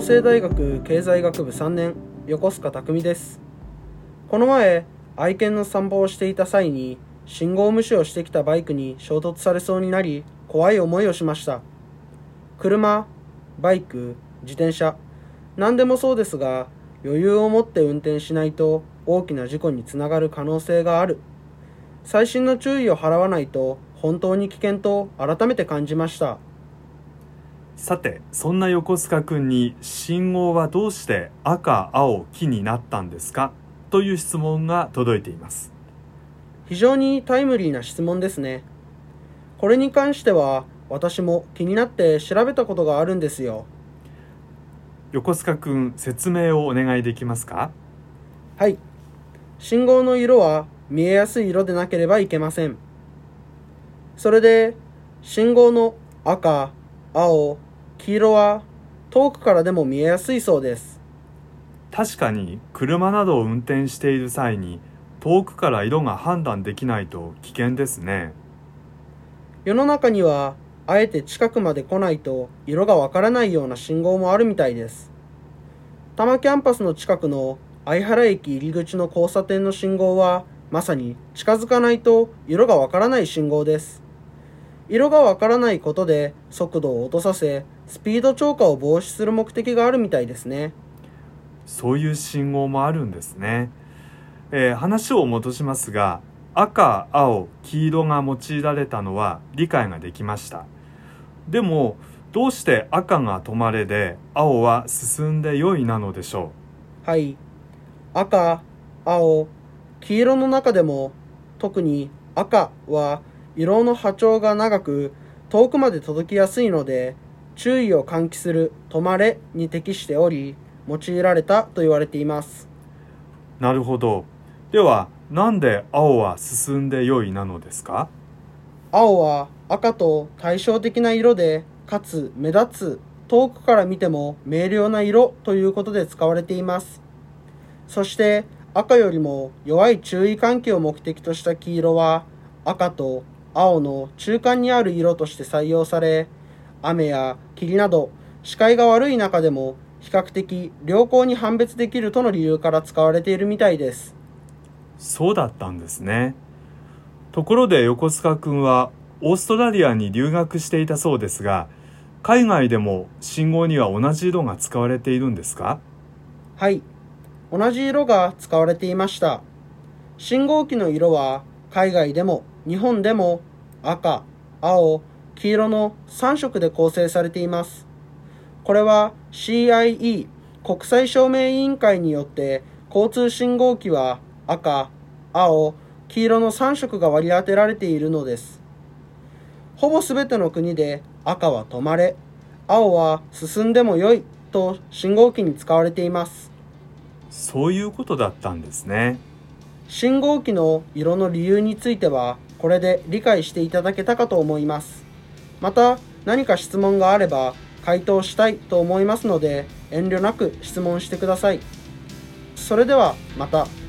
法政大学経済学部3年横須賀匠です。この前愛犬の散歩をしていた際に信号無視をしてきたバイクに衝突されそうになり怖い思いをしました。車バイク自転車何でもそうですが余裕を持って運転しないと大きな事故につながる可能性がある。細心の注意を払わないと本当に危険と改めて感じました。さてそんな横須賀君に信号はどうして赤青黄になったんですか？という質問が届いています。非常にタイムリーな質問ですね。これに関しては私も気になって調べたことがあるんですよ。横須賀君説明をお願いできますか？はい。信号の色は見えやすい色でなければいけません。それで信号の赤青黄色は遠くからでも見えやすいそうです。確かに車などを運転している際に遠くから色が判断できないと危険ですね。世の中にはあえて近くまで来ないと色がわからないような信号もあるみたいです。多摩キャンパスの近くの相原駅入り口の交差点の信号はまさに近づかないと色がわからない信号です色がわからないことで速度を落とさせスピード超過を防止する目的があるみたいですね。そういう信号もあるんですね、えー、話を戻しますが赤青黄色が用いられたのは理解ができました。でもどうして赤が止まれで青は進んで良いなのでしょう？はい。赤青黄色の中でも特に赤は色の波長が長く遠くまで届きやすいので注意を喚起する止まれに適しており用いられたと言われています。なるほど。ではなんで青は進んで良いなのですか？青は赤と対照的な色でかつ目立つ遠くから見ても明瞭な色ということで使われています。そして赤よりも弱い注意喚起を目的とした黄色は赤と青の中間にある色として採用され雨や霧など視界が悪い中でも比較的良好に判別できるとの理由から使われているみたいです。そうだったんですね。ところで横須賀君はオーストラリアに留学していたそうですが海外でも信号には同じ色が使われているんですか？はい。同じ色が使われていました。信号機の色は海外でも日本でも赤青黄色の3色で構成されています。これは CIE 国際証明委員会によって交通信号機は赤青黄色の3色が割り当てられているのです。ほぼ全ての国で赤は止まれ青は進んでもよいと信号機に使われています。そういうことだったんですね。信号機の色の理由についてはこれで理解していただけたかと思いますまた何か質問があれば回答したいと思いますので遠慮なく質問してくださいそれではまた。